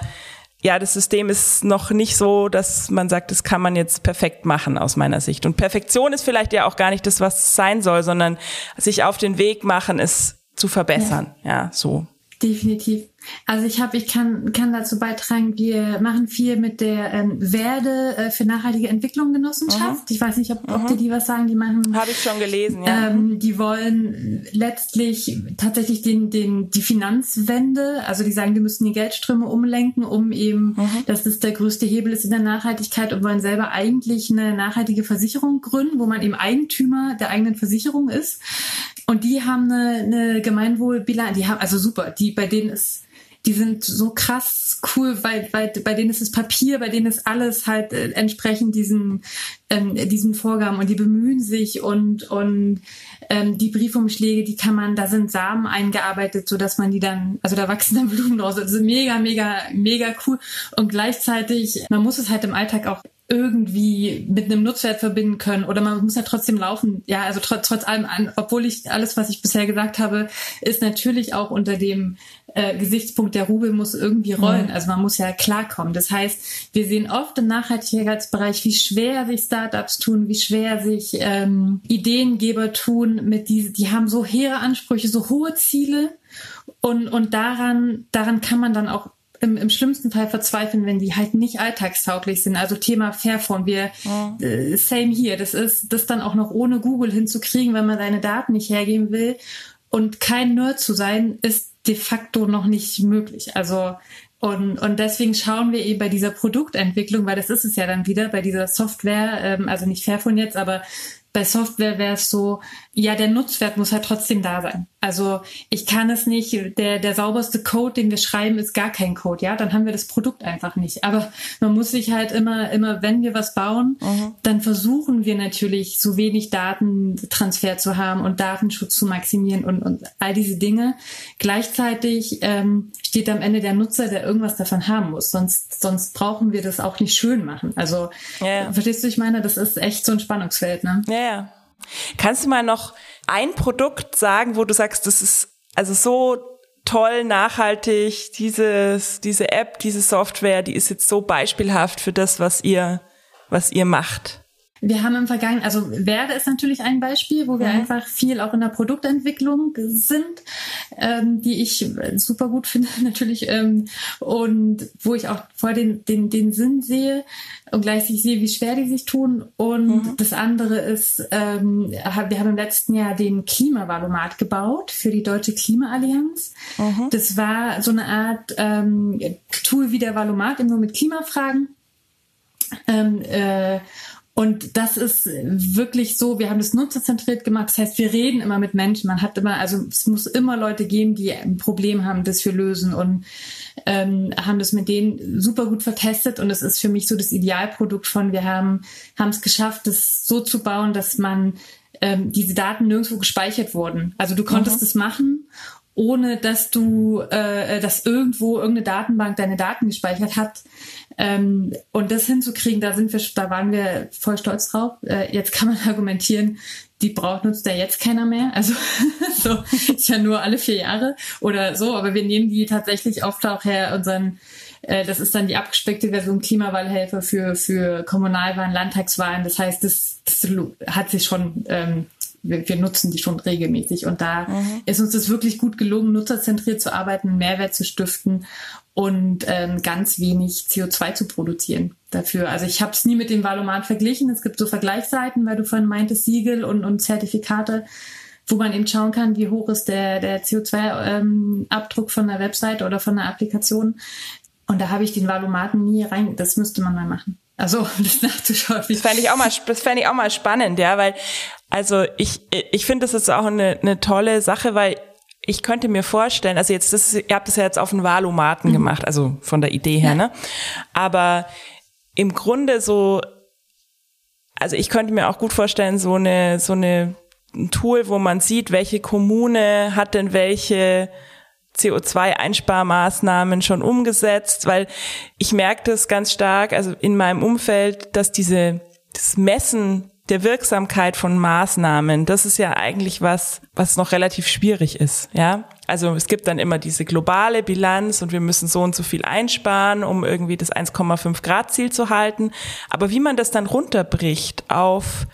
ja, das System ist noch nicht so, dass man sagt, das kann man jetzt perfekt machen aus meiner Sicht. Und Perfektion ist vielleicht ja auch gar nicht das, was sein soll, sondern sich auf den Weg machen, es zu verbessern. Ja, ja so. Definitiv. Also ich habe, ich kann, kann dazu beitragen, wir machen viel mit der ähm, Werde äh, für nachhaltige Entwicklung Genossenschaft. Mhm. Ich weiß nicht, ob, ob mhm. dir die was sagen, die machen. Habe ich schon gelesen, ja. Ähm, die wollen letztlich tatsächlich den, den, die Finanzwende, also die sagen, wir müssen die Geldströme umlenken, um eben, mhm. dass das der größte Hebel ist in der Nachhaltigkeit und wollen selber eigentlich eine nachhaltige Versicherung gründen, wo man eben Eigentümer der eigenen Versicherung ist. Und die haben eine, eine Gemeinwohlbilanz, die haben, also super, die, bei denen ist die sind so krass cool, weil, weil bei denen ist es Papier, bei denen ist alles halt äh, entsprechend diesen, ähm, diesen Vorgaben und die bemühen sich und, und ähm, die Briefumschläge, die kann man, da sind Samen eingearbeitet, so dass man die dann, also da wachsen dann Blumen raus. Das ist mega, mega, mega cool. Und gleichzeitig, man muss es halt im Alltag auch irgendwie mit einem Nutzwert verbinden können oder man muss ja trotzdem laufen. Ja, also trotz, trotz allem, an, obwohl ich alles, was ich bisher gesagt habe, ist natürlich auch unter dem äh, Gesichtspunkt, der Rubel muss irgendwie rollen. Mhm. Also man muss ja klarkommen. Das heißt, wir sehen oft im Nachhaltigkeitsbereich, wie schwer sich Startups tun, wie schwer sich ähm, Ideengeber tun mit diese, die haben so hehre Ansprüche, so hohe Ziele und, und daran, daran kann man dann auch im, im schlimmsten Fall verzweifeln, wenn die halt nicht alltagstauglich sind. Also Thema Fairphone, wir mhm. äh, same hier. Das ist das dann auch noch ohne Google hinzukriegen, wenn man seine Daten nicht hergeben will. Und kein Nerd zu sein, ist de facto noch nicht möglich. Also und, und deswegen schauen wir eben bei dieser Produktentwicklung, weil das ist es ja dann wieder, bei dieser Software, ähm, also nicht Fairphone jetzt, aber bei Software wäre es so, ja, der Nutzwert muss halt trotzdem da sein. Also ich kann es nicht, der, der sauberste Code, den wir schreiben, ist gar kein Code, ja, dann haben wir das Produkt einfach nicht. Aber man muss sich halt immer, immer, wenn wir was bauen, mhm. dann versuchen wir natürlich so wenig Datentransfer zu haben und Datenschutz zu maximieren und, und all diese Dinge. Gleichzeitig ähm, steht am Ende der Nutzer, der irgendwas davon haben muss. Sonst, sonst brauchen wir das auch nicht schön machen. Also ja. verstehst du, ich meine, das ist echt so ein Spannungsfeld, ne? Ja, ja. Kannst du mal noch ein Produkt sagen, wo du sagst, das ist also so toll, nachhaltig, dieses, diese App, diese Software, die ist jetzt so beispielhaft für das, was ihr, was ihr macht? Wir haben im Vergangenen, also Werde ist natürlich ein Beispiel, wo wir mhm. einfach viel auch in der Produktentwicklung sind, ähm, die ich super gut finde natürlich ähm, und wo ich auch voll den, den, den Sinn sehe und gleichzeitig sehe, wie schwer die sich tun. Und mhm. das andere ist, ähm, wir haben im letzten Jahr den Klimavalomat gebaut für die Deutsche Klimaallianz. Mhm. Das war so eine Art ähm, Tool wie der Valomat, nur mit Klimafragen. Ähm, äh, und das ist wirklich so, wir haben das nutzerzentriert gemacht. Das heißt, wir reden immer mit Menschen. Man hat immer, also es muss immer Leute geben, die ein Problem haben, das wir lösen und ähm, haben das mit denen super gut vertestet. Und es ist für mich so das Idealprodukt von, wir haben haben es geschafft, das so zu bauen, dass man ähm, diese Daten nirgendwo gespeichert wurden. Also du konntest es mhm. machen ohne dass du, äh, dass irgendwo irgendeine Datenbank deine Daten gespeichert hat. Ähm, und das hinzukriegen, da sind wir, da waren wir voll stolz drauf. Äh, jetzt kann man argumentieren, die braucht nutzt ja jetzt keiner mehr. Also so ist ja nur alle vier Jahre oder so, aber wir nehmen die tatsächlich oft auch her unseren äh, das ist dann die abgespeckte Version Klimawahlhelfer für, für Kommunalwahlen, Landtagswahlen. Das heißt, das, das hat sich schon ähm, wir, wir nutzen die schon regelmäßig. Und da mhm. ist uns das wirklich gut gelungen, nutzerzentriert zu arbeiten, Mehrwert zu stiften und ähm, ganz wenig CO2 zu produzieren dafür. Also ich habe es nie mit dem Valomat verglichen. Es gibt so Vergleichsseiten, weil du vorhin meintest, Siegel und, und Zertifikate, wo man eben schauen kann, wie hoch ist der, der CO2-Abdruck ähm, von der Website oder von der Applikation. Und da habe ich den Valomaten nie rein. Das müsste man mal machen. Also das nachzuschauen. Das fände ich auch mal, das fände ich auch mal spannend, ja, weil also ich ich finde das ist auch eine, eine tolle Sache, weil ich könnte mir vorstellen, also jetzt das, ihr habt das ja jetzt auf den Valomaten mhm. gemacht, also von der Idee her, ja. ne? Aber im Grunde so, also ich könnte mir auch gut vorstellen, so eine so eine ein Tool, wo man sieht, welche Kommune hat denn welche CO2-Einsparmaßnahmen schon umgesetzt, weil ich merke das ganz stark, also in meinem Umfeld, dass diese, das Messen der Wirksamkeit von Maßnahmen, das ist ja eigentlich was, was noch relativ schwierig ist, ja. Also es gibt dann immer diese globale Bilanz und wir müssen so und so viel einsparen, um irgendwie das 1,5 Grad Ziel zu halten. Aber wie man das dann runterbricht auf,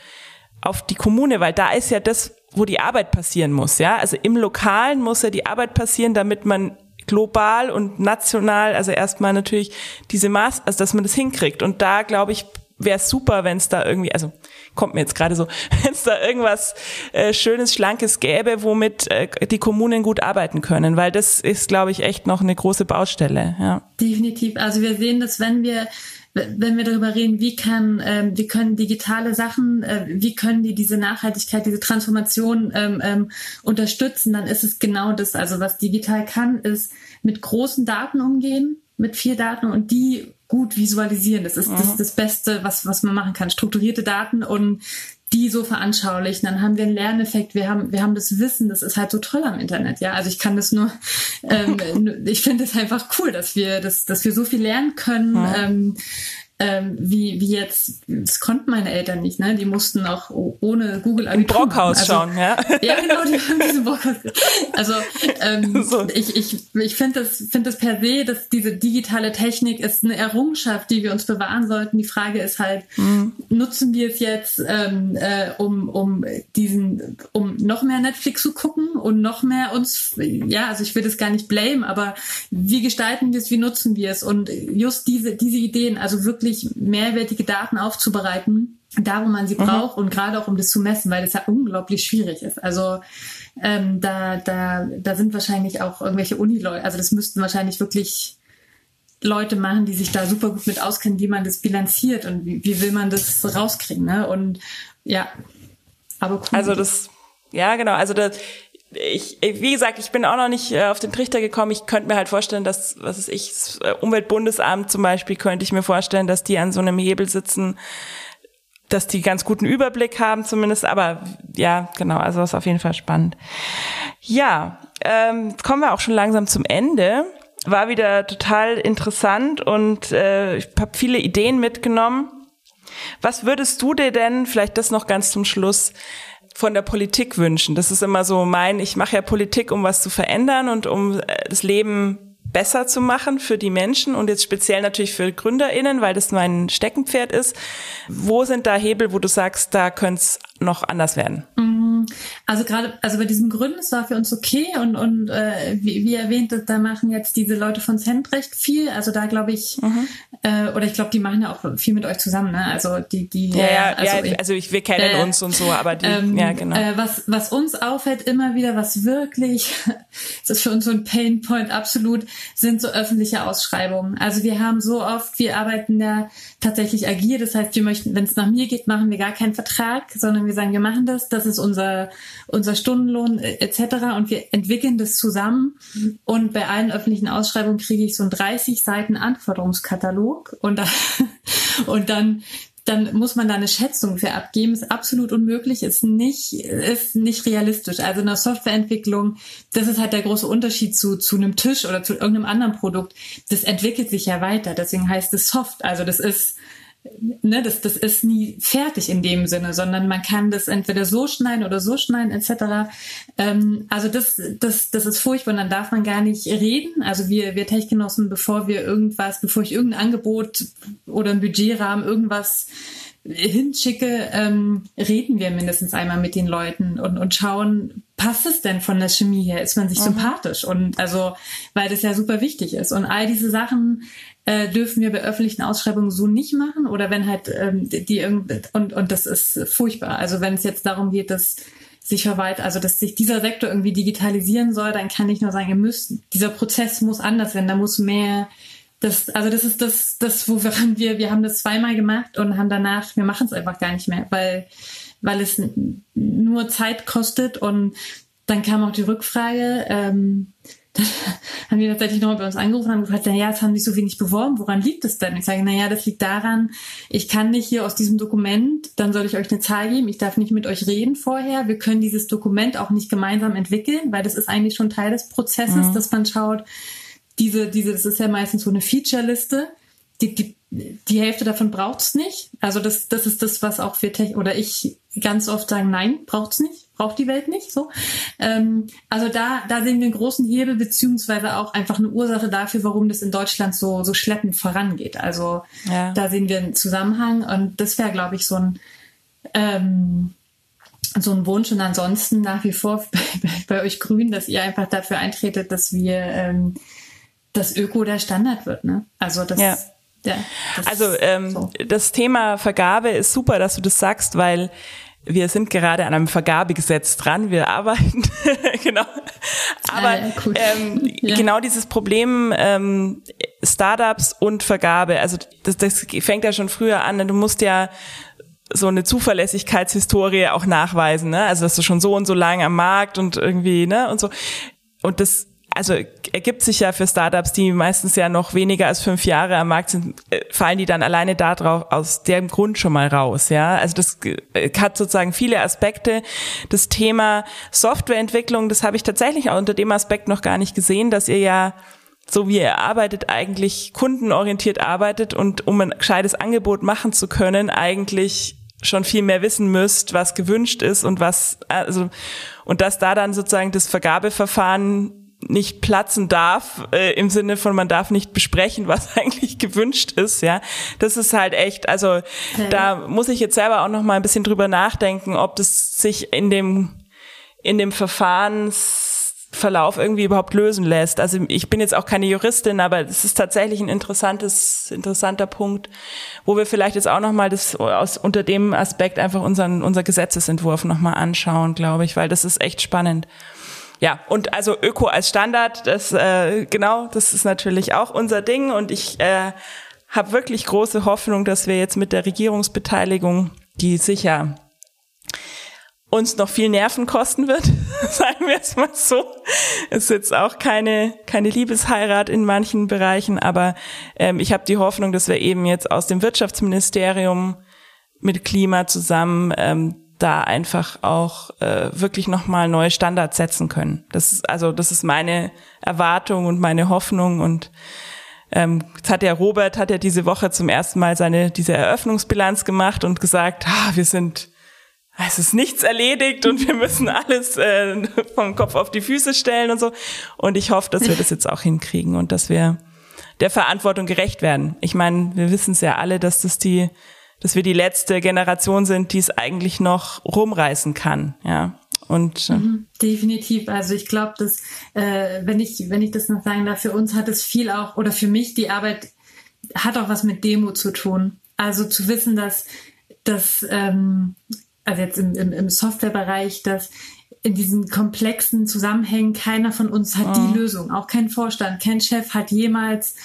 auf die Kommune, weil da ist ja das, wo die Arbeit passieren muss, ja. Also im Lokalen muss ja die Arbeit passieren, damit man global und national, also erstmal natürlich diese Maß, also dass man das hinkriegt. Und da glaube ich, wäre super, wenn es da irgendwie, also kommt mir jetzt gerade so, wenn es da irgendwas äh, Schönes, Schlankes gäbe, womit äh, die Kommunen gut arbeiten können, weil das ist, glaube ich, echt noch eine große Baustelle. Ja. Definitiv. Also wir sehen dass wenn wir wenn wir darüber reden, wie kann, ähm, wie können digitale Sachen, äh, wie können die diese Nachhaltigkeit, diese Transformation ähm, ähm, unterstützen, dann ist es genau das. Also was digital kann, ist mit großen Daten umgehen, mit vier Daten und die gut visualisieren. Das ist mhm. das, das Beste, was, was man machen kann. Strukturierte Daten und die so veranschaulichen, dann haben wir einen Lerneffekt, wir haben, wir haben das Wissen, das ist halt so toll am Internet, ja. Also ich kann das nur, ähm, ich finde es einfach cool, dass wir, dass, dass wir so viel lernen können, ja. ähm, ähm, wie, wie jetzt, das konnten meine Eltern nicht, ne? Die mussten auch ohne Google Im Brockhaus also, schauen, ja? Ja, genau, die haben diesen Brockhaus. Also ähm, so. ich, ich, ich finde das, finde das per se, dass diese digitale Technik ist eine Errungenschaft, die wir uns bewahren sollten. Die Frage ist halt, mhm. nutzen wir es jetzt, ähm, äh, um, um diesen, um noch mehr Netflix zu gucken und noch mehr uns, ja, also ich will das gar nicht blame, aber wie gestalten wir es, wie nutzen wir es? Und just diese, diese Ideen, also wirklich wirklich mehrwertige Daten aufzubereiten, da wo man sie mhm. braucht und gerade auch um das zu messen, weil das ja unglaublich schwierig ist. Also ähm, da, da, da sind wahrscheinlich auch irgendwelche Uni-Leute, also das müssten wahrscheinlich wirklich Leute machen, die sich da super gut mit auskennen, wie man das bilanziert und wie, wie will man das rauskriegen. Ne? Und ja, aber cool. Also das, ja genau, also das, ich, wie gesagt, ich bin auch noch nicht äh, auf den Trichter gekommen. Ich könnte mir halt vorstellen, dass, was ist ich, das Umweltbundesamt zum Beispiel, könnte ich mir vorstellen, dass die an so einem Hebel sitzen, dass die ganz guten Überblick haben zumindest. Aber ja, genau, also das ist auf jeden Fall spannend. Ja, ähm, kommen wir auch schon langsam zum Ende. War wieder total interessant und äh, ich habe viele Ideen mitgenommen. Was würdest du dir denn, vielleicht das noch ganz zum Schluss, von der Politik wünschen? Das ist immer so mein, ich mache ja Politik, um was zu verändern und um äh, das Leben besser zu machen für die Menschen und jetzt speziell natürlich für GründerInnen, weil das mein Steckenpferd ist. Wo sind da Hebel, wo du sagst, da könnte es noch anders werden? Mhm. Also gerade, also bei diesen Gründen, es war für uns okay und, und äh, wie, wie erwähnt, da machen jetzt diese Leute von Centrecht viel. Also da glaube ich, mhm. äh, oder ich glaube, die machen ja auch viel mit euch zusammen, ne? Also die, die ja, ja, also, ja, also ich, wir kennen äh, uns und so, aber die, ähm, ja genau. Äh, was, was uns auffällt immer wieder, was wirklich, das ist für uns so ein Painpoint absolut, sind so öffentliche Ausschreibungen. Also wir haben so oft, wir arbeiten ja tatsächlich agil, das heißt, wir möchten, wenn es nach mir geht, machen wir gar keinen Vertrag, sondern wir sagen, wir machen das, das ist unser unser Stundenlohn äh, etc. Und wir entwickeln das zusammen. Und bei allen öffentlichen Ausschreibungen kriege ich so einen 30 Seiten Anforderungskatalog und, da, und dann dann muss man da eine Schätzung für abgeben. Ist absolut unmöglich, ist nicht, ist nicht realistisch. Also in der Softwareentwicklung, das ist halt der große Unterschied zu, zu einem Tisch oder zu irgendeinem anderen Produkt. Das entwickelt sich ja weiter. Deswegen heißt es Soft. Also das ist, ne, das, das ist nie fertig in dem Sinne, sondern man kann das entweder so schneiden oder so schneiden etc. Ähm, also das, das, das ist furchtbar und dann darf man gar nicht reden. Also wir, wir Techgenossen, bevor wir irgendwas, bevor ich irgendein Angebot oder ein Budgetrahmen irgendwas hinschicke, ähm, reden wir mindestens einmal mit den Leuten und, und schauen, passt es denn von der Chemie her? Ist man sich mhm. sympathisch? Und also, weil das ja super wichtig ist. Und all diese Sachen äh, dürfen wir bei öffentlichen Ausschreibungen so nicht machen oder wenn halt ähm, die irgendwie und und das ist furchtbar. Also wenn es jetzt darum geht, dass sich verwaltet, also dass sich dieser Sektor irgendwie digitalisieren soll, dann kann ich nur sagen, ihr müsst, dieser Prozess muss anders werden, da muss mehr das, also das ist das, das, wo wir, wir haben das zweimal gemacht und haben danach, wir machen es einfach gar nicht mehr, weil, weil es nur Zeit kostet und dann kam auch die Rückfrage, ähm, dann haben die tatsächlich nochmal bei uns angerufen und haben gefragt, naja, es haben sich so wenig beworben, woran liegt es denn? Ich sage, naja, das liegt daran, ich kann nicht hier aus diesem Dokument, dann soll ich euch eine Zahl geben, ich darf nicht mit euch reden vorher, wir können dieses Dokument auch nicht gemeinsam entwickeln, weil das ist eigentlich schon Teil des Prozesses, mhm. dass man schaut, diese, diese, das ist ja meistens so eine Feature-Liste, die, die, die Hälfte davon braucht's nicht. Also das, das ist das, was auch wir Tech oder ich ganz oft sagen, nein, braucht's nicht braucht die Welt nicht so. Ähm, also da, da sehen wir einen großen Hebel beziehungsweise auch einfach eine Ursache dafür, warum das in Deutschland so, so schleppend vorangeht. Also ja. da sehen wir einen Zusammenhang und das wäre, glaube ich, so ein ähm, so ein Wunsch und ansonsten nach wie vor bei, bei, euch Grünen, dass ihr einfach dafür eintretet, dass wir ähm, das Öko der Standard wird. Ne? Also das ja. Ja, das also ähm, so. das Thema Vergabe ist super, dass du das sagst, weil wir sind gerade an einem Vergabegesetz dran, wir arbeiten, genau. Aber ja, ähm, ja. genau dieses Problem ähm, Startups und Vergabe, also das, das fängt ja schon früher an. Du musst ja so eine Zuverlässigkeitshistorie auch nachweisen, ne? Also dass du schon so und so lange am Markt und irgendwie, ne? Und so. Und das also ergibt sich ja für Startups, die meistens ja noch weniger als fünf Jahre am Markt sind, äh, fallen die dann alleine darauf aus dem Grund schon mal raus, ja. Also das äh, hat sozusagen viele Aspekte. Das Thema Softwareentwicklung, das habe ich tatsächlich auch unter dem Aspekt noch gar nicht gesehen, dass ihr ja so wie ihr arbeitet, eigentlich kundenorientiert arbeitet und um ein gescheites Angebot machen zu können, eigentlich schon viel mehr wissen müsst, was gewünscht ist und was, also, und dass da dann sozusagen das Vergabeverfahren nicht platzen darf, äh, im Sinne von man darf nicht besprechen, was eigentlich gewünscht ist, ja. Das ist halt echt, also ja. da muss ich jetzt selber auch noch mal ein bisschen drüber nachdenken, ob das sich in dem in dem Verfahrensverlauf irgendwie überhaupt lösen lässt. Also ich bin jetzt auch keine Juristin, aber es ist tatsächlich ein interessantes, interessanter Punkt, wo wir vielleicht jetzt auch nochmal das aus, unter dem Aspekt einfach unseren, unser Gesetzesentwurf nochmal anschauen, glaube ich, weil das ist echt spannend. Ja, und also Öko als Standard, das äh, genau, das ist natürlich auch unser Ding und ich äh, habe wirklich große Hoffnung, dass wir jetzt mit der Regierungsbeteiligung, die sicher uns noch viel Nerven kosten wird, sagen wir es mal so. Es ist jetzt auch keine, keine Liebesheirat in manchen Bereichen, aber ähm, ich habe die Hoffnung, dass wir eben jetzt aus dem Wirtschaftsministerium mit Klima zusammen ähm, da einfach auch äh, wirklich nochmal neue Standards setzen können. Das ist, also das ist meine Erwartung und meine Hoffnung und ähm, jetzt hat der Robert hat ja diese Woche zum ersten Mal seine diese Eröffnungsbilanz gemacht und gesagt, ah, wir sind es ist nichts erledigt und wir müssen alles äh, vom Kopf auf die Füße stellen und so. Und ich hoffe, dass wir das jetzt auch hinkriegen und dass wir der Verantwortung gerecht werden. Ich meine, wir wissen es ja alle, dass das die, dass wir die letzte Generation sind, die es eigentlich noch rumreißen kann. Ja. Und äh, mhm, definitiv. Also ich glaube, dass äh, wenn ich wenn ich das noch sagen darf, für uns hat es viel auch oder für mich die Arbeit hat auch was mit Demo zu tun. Also zu wissen, dass dass ähm, also jetzt im, im, im Softwarebereich, dass in diesen komplexen Zusammenhängen keiner von uns hat mhm. die Lösung, auch kein Vorstand, kein Chef hat jemals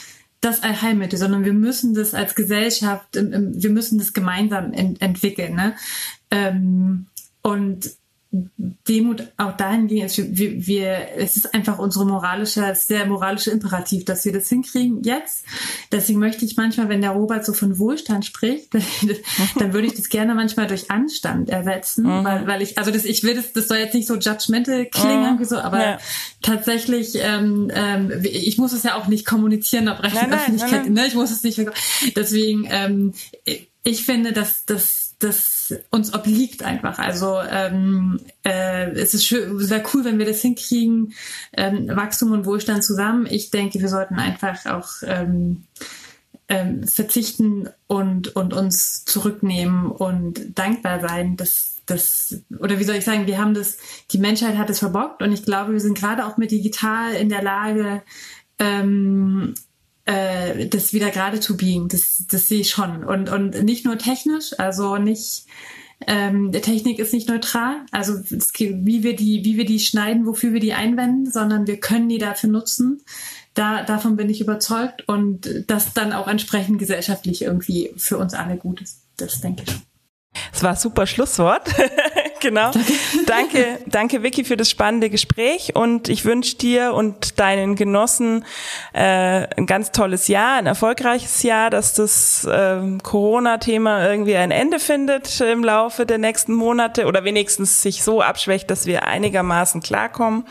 das Allheilmittel, sondern wir müssen das als Gesellschaft, wir müssen das gemeinsam ent entwickeln. Ne? Ähm, und Demut auch dahingehend ist, wir, wir, es ist einfach unsere moralische, sehr moralische Imperativ, dass wir das hinkriegen jetzt. Deswegen möchte ich manchmal, wenn der Robert so von Wohlstand spricht, dann würde ich das gerne manchmal durch Anstand ersetzen, mhm. weil, weil ich, also das, ich will das, das soll jetzt nicht so judgmental klingen, mhm. so, aber ja. tatsächlich, ähm, ähm, ich muss es ja auch nicht kommunizieren, ob Recht Öffentlichkeit, nein, nein. ne, ich muss es nicht, deswegen, ähm, ich finde, dass, dass uns obliegt einfach. Also ähm, äh, es ist schön, sehr cool, wenn wir das hinkriegen, ähm, Wachstum und Wohlstand zusammen. Ich denke, wir sollten einfach auch ähm, ähm, verzichten und und uns zurücknehmen und dankbar sein, dass das oder wie soll ich sagen, wir haben das, die Menschheit hat es verbockt und ich glaube, wir sind gerade auch mit digital in der Lage, ähm, äh, das wieder gerade zu biegen. Das, das sehe ich schon. Und, und nicht nur technisch, also nicht, ähm, der Technik ist nicht neutral, also wie wir die, wie wir die schneiden, wofür wir die einwenden, sondern wir können die dafür nutzen. Da, davon bin ich überzeugt und das dann auch entsprechend gesellschaftlich irgendwie für uns alle gut ist. Das denke ich schon. Es war ein super Schlusswort. genau. Danke, danke Vicky für das spannende Gespräch und ich wünsche dir und deinen Genossen äh, ein ganz tolles Jahr, ein erfolgreiches Jahr, dass das äh, Corona-Thema irgendwie ein Ende findet im Laufe der nächsten Monate oder wenigstens sich so abschwächt, dass wir einigermaßen klarkommen.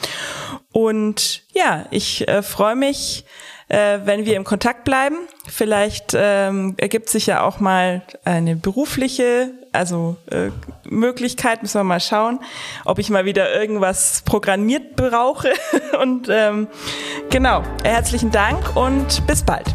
Und ja, ich äh, freue mich äh, wenn wir im Kontakt bleiben. Vielleicht ähm, ergibt sich ja auch mal eine berufliche, also äh, Möglichkeit, müssen wir mal schauen, ob ich mal wieder irgendwas programmiert brauche. und ähm, genau, herzlichen Dank und bis bald.